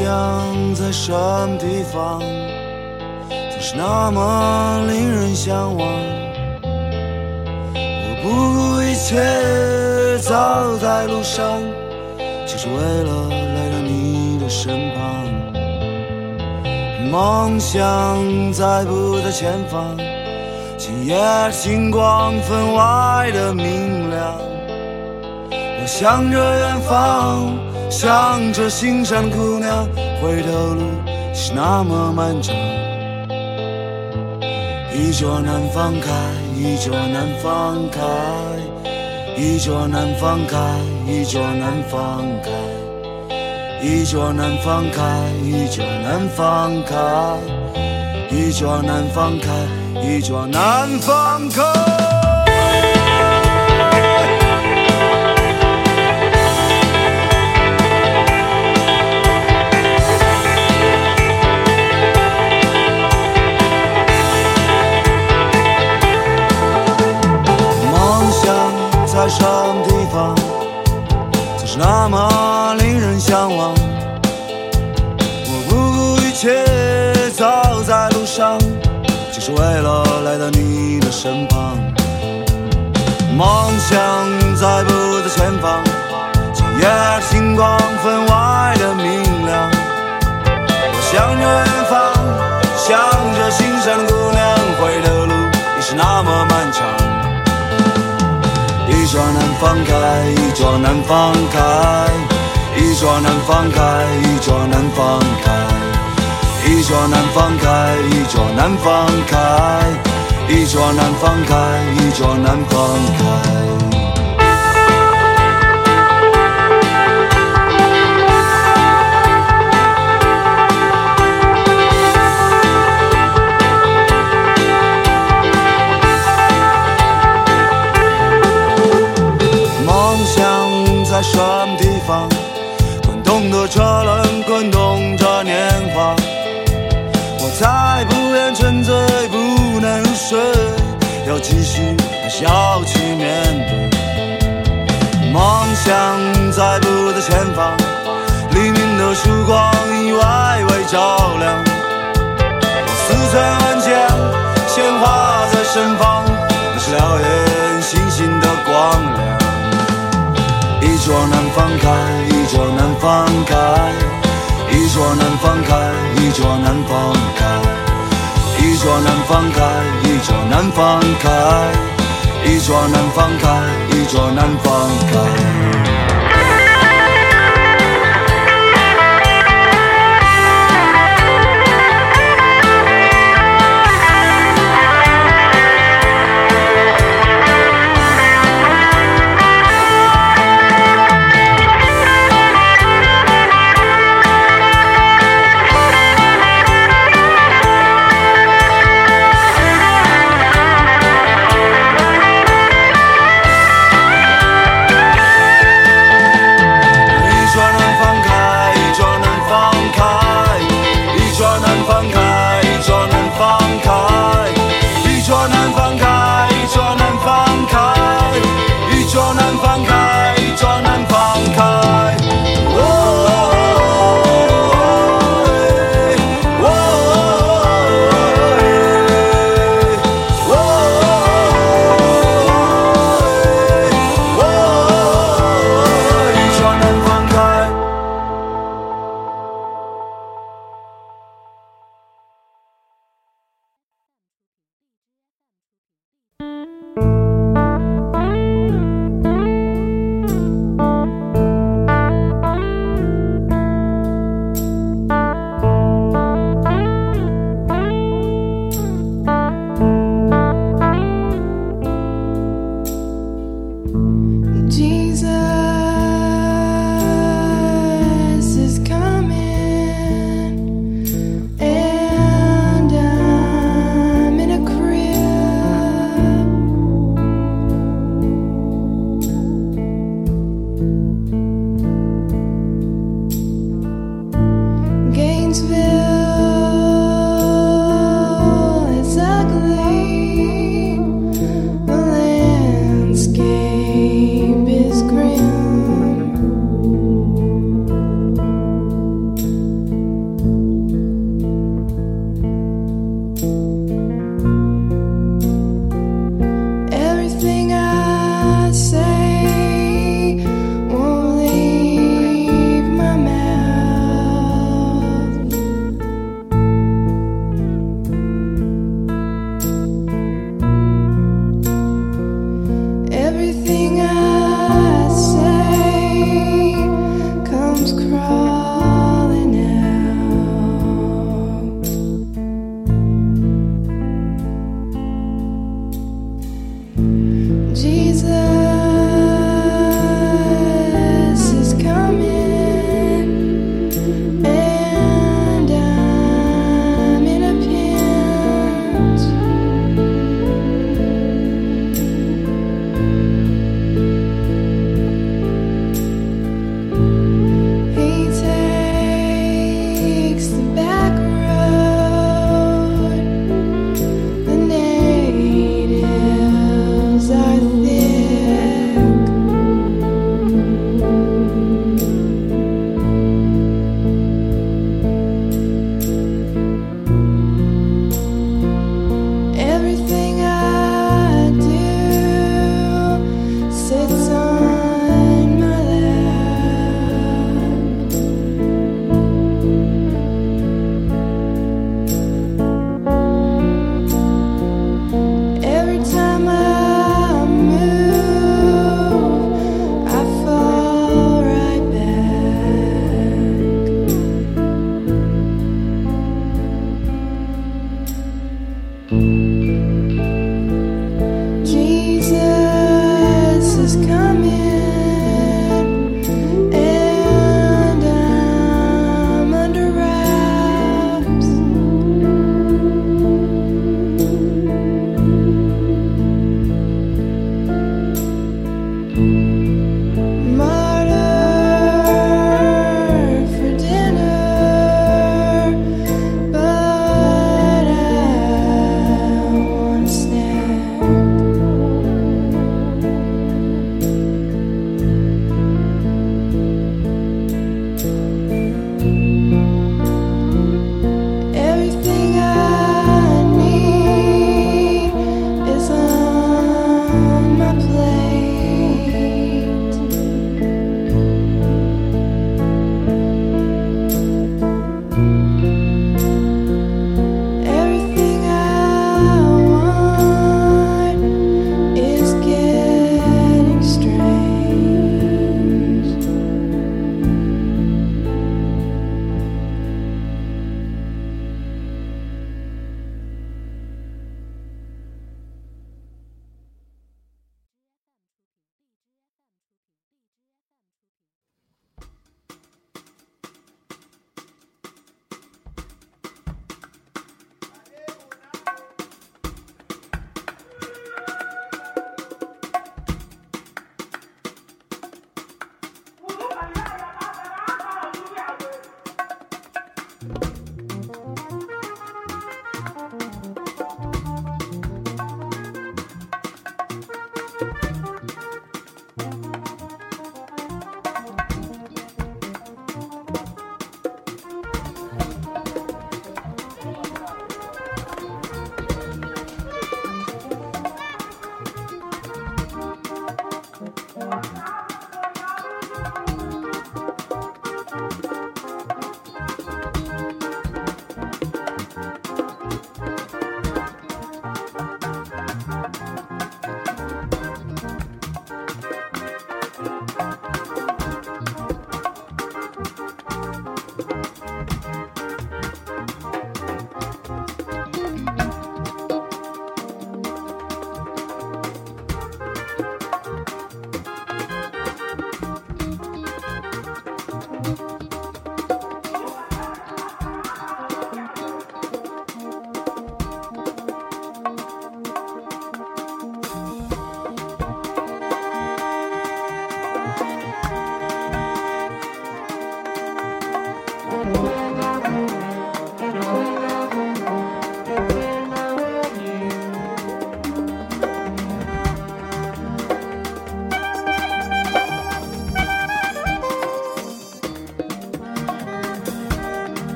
梦想在什么地方，总是那么令人向往。我不顾一切走在路上，就是为了来到你的身旁。梦想在不在前方？今夜的星光分外的明亮。我向着远方。想着心上姑娘，回头路是那么漫长，一抓难放开，一抓难放开，一抓难放开，一抓难放开，一抓难放开，一抓难放开，一开，一抓难放开。梦想在不在前方？今夜的星光分外的明亮。我向远方，向着心上的姑娘回的路，已是那么漫长。一抓难放开，一抓难放开，一抓难放开，一抓难放开，一抓难放开，一抓难放开。一抓难放开，一抓难放开。要去面对，梦想在不在前方？黎明的曙光意外为照亮。我四寸闻见，鲜花在盛放，那是燎原星星的光亮。一桌难放开，一桌难放开，一桌难放开，一桌难放开，一桌难放开，一桌难放开。一抓难放开，一抓难放开。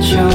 switch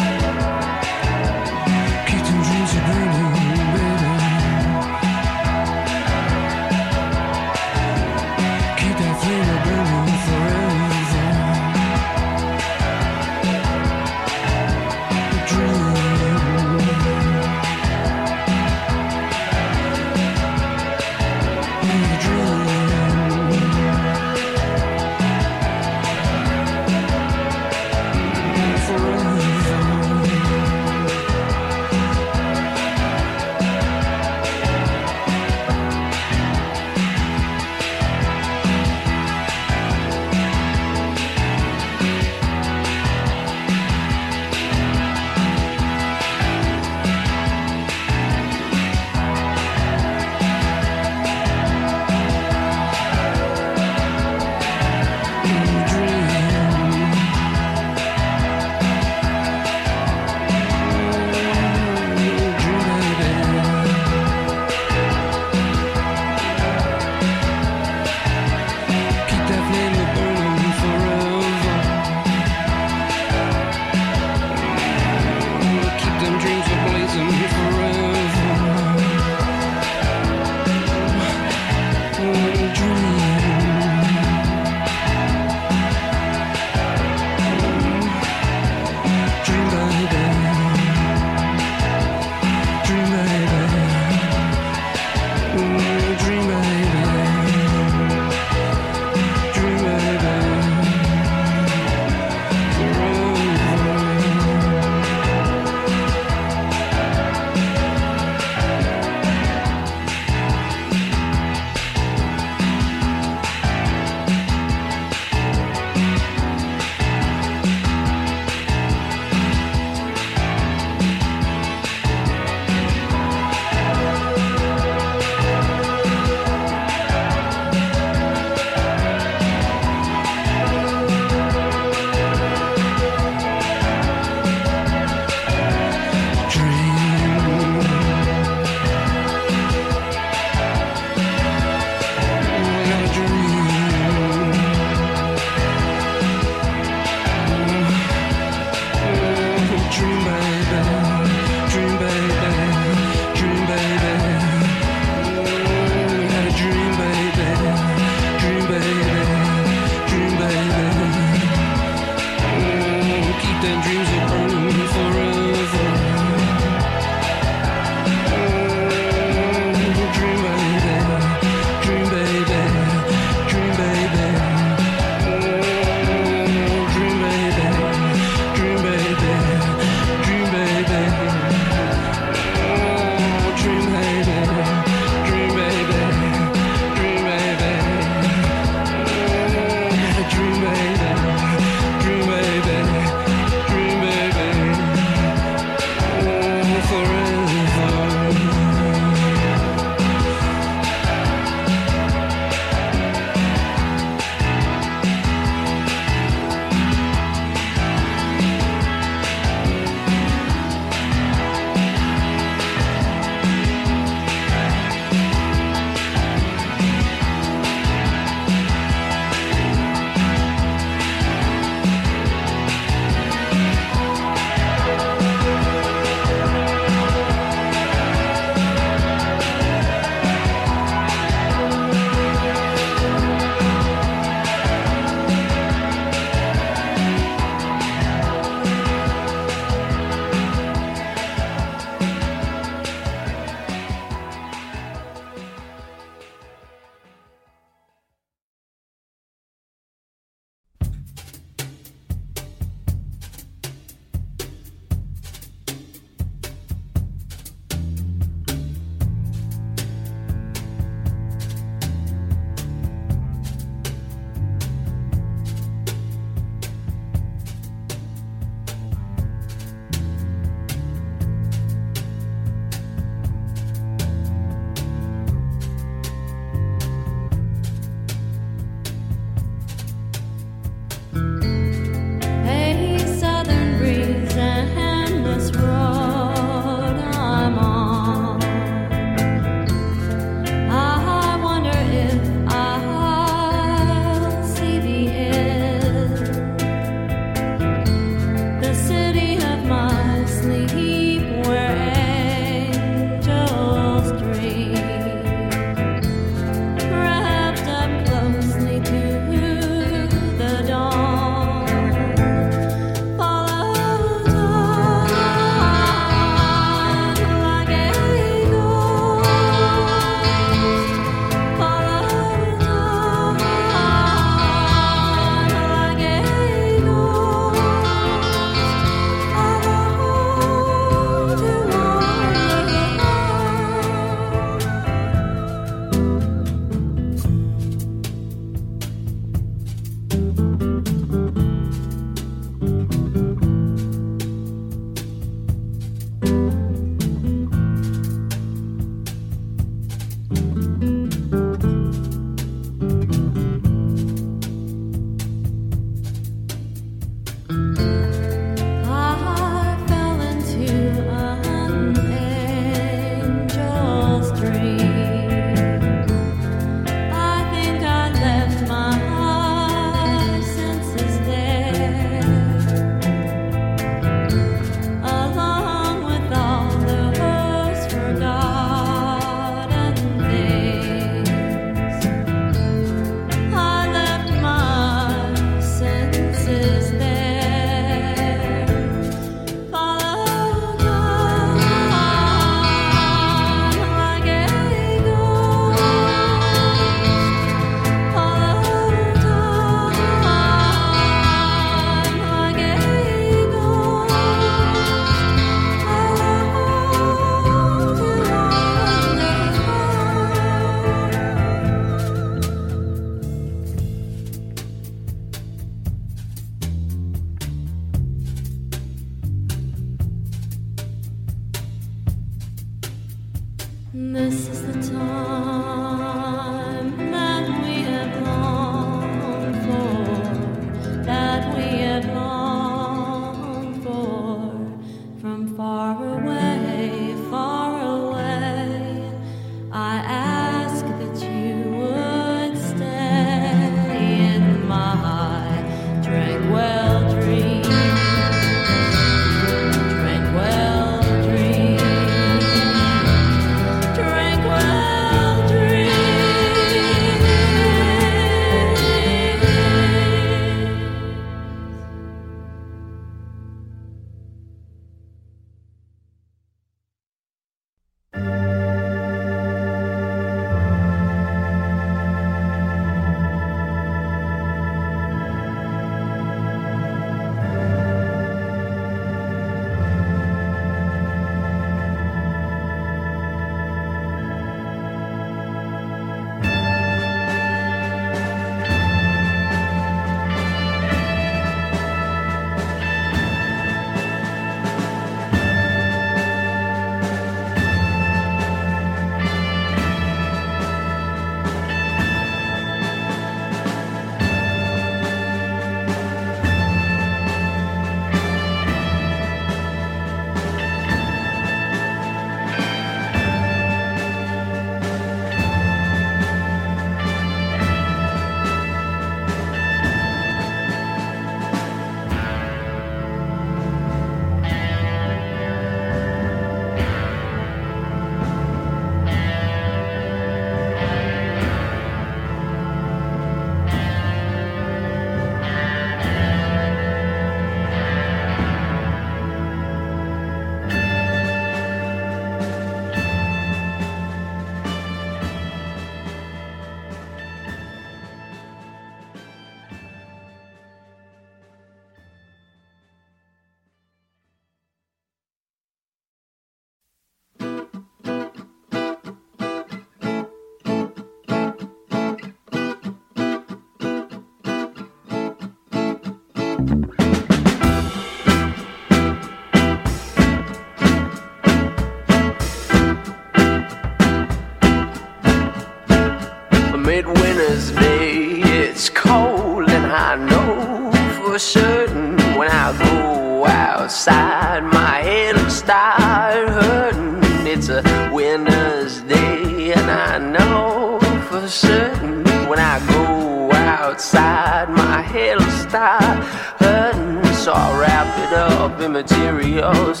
winter's day. It's cold, and I know for certain when I go outside, my head'll start hurting. It's a winter's day, and I know for certain when I go outside, my head'll start hurting. So I will wrap it up in materials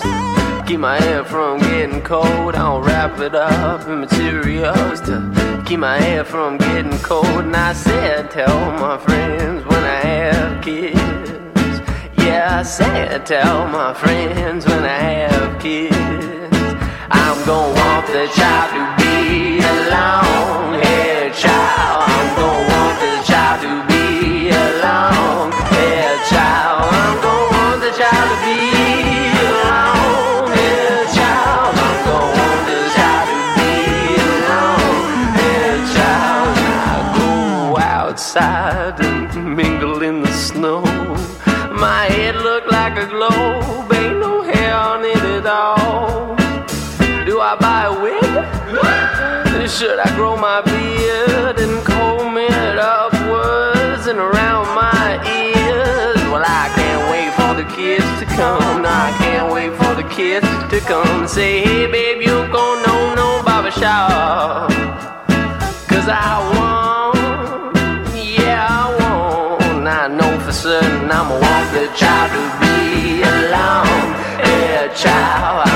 keep my hair from getting cold. I will wrap it up in materials to keep my hair from getting cold. And I said, tell my friends when I have kids. Yeah, I said, tell my friends when I have kids. I'm gonna want the child to be a long haired child. I'm gonna want the child to my beard and comb it upwards and around my ears. Well, I can't wait for the kids to come. No, I can't wait for the kids to come. Say, hey, babe, you gon' know no barber shop. Cause I won't, yeah, I won't. I know for certain I'm going to want the child to be alone. Yeah, child.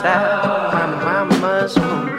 inside my mama's home.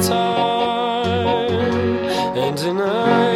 time and deny.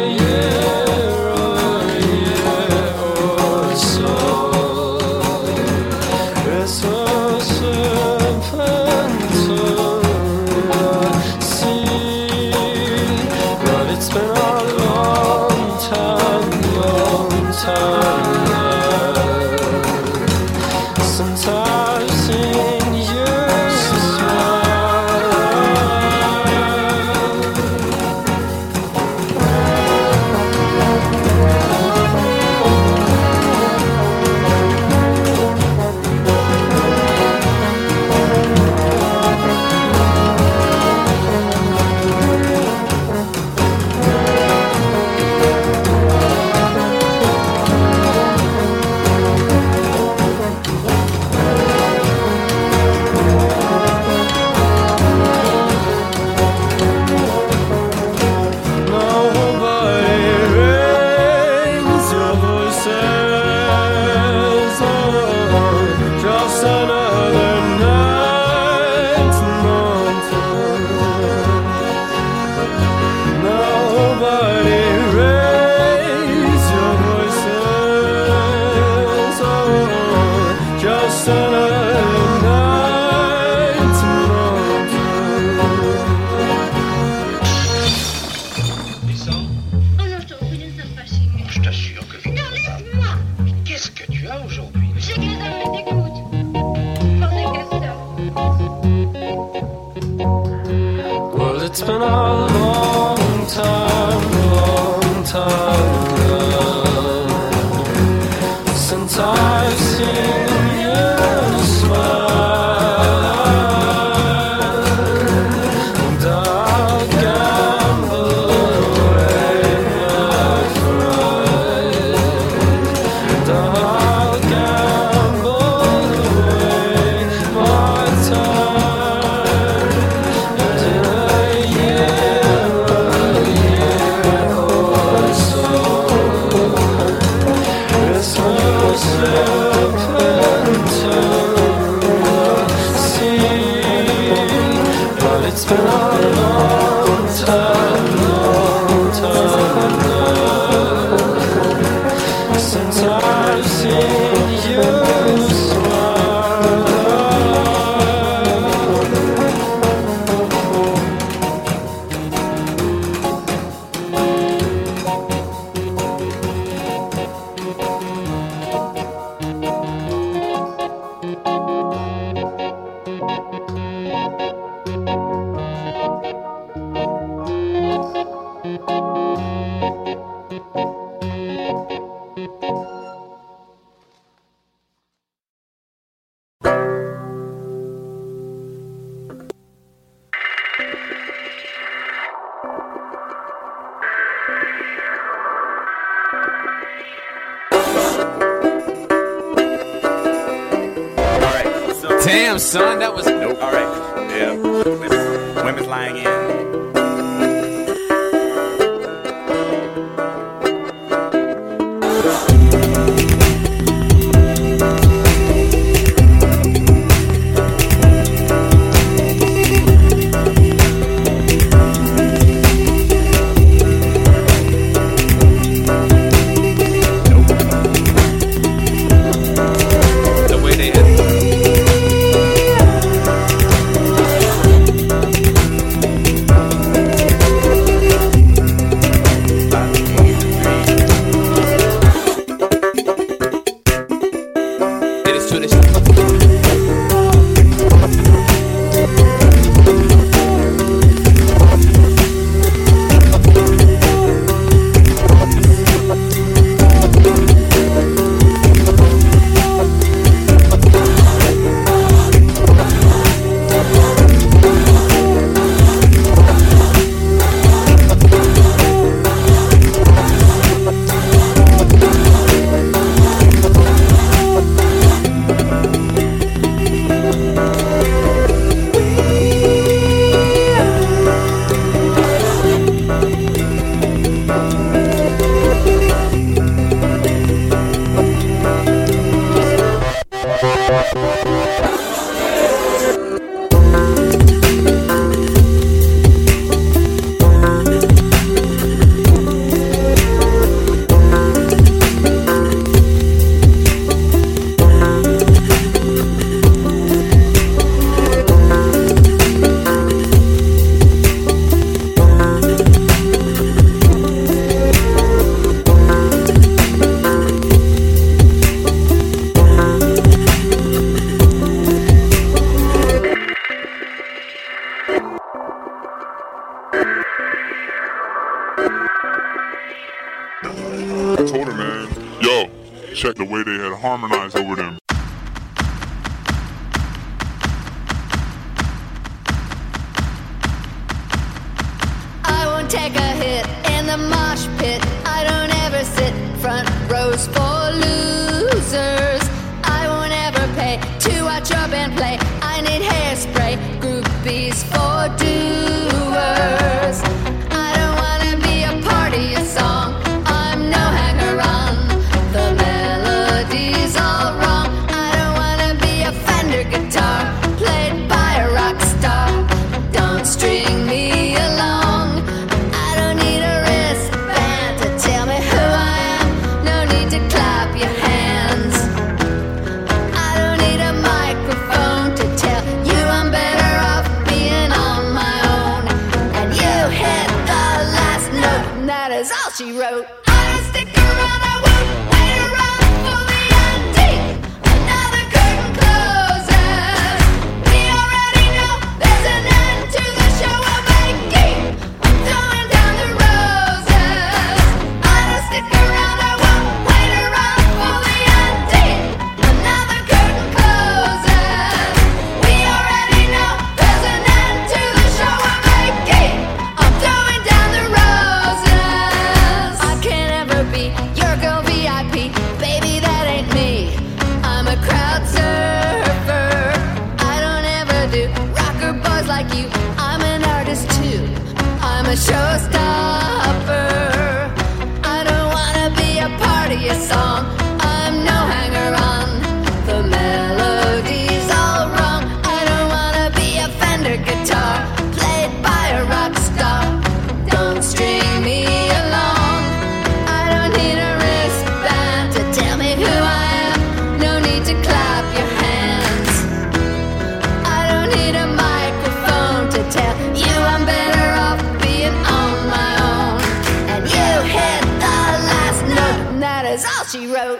That's all she wrote.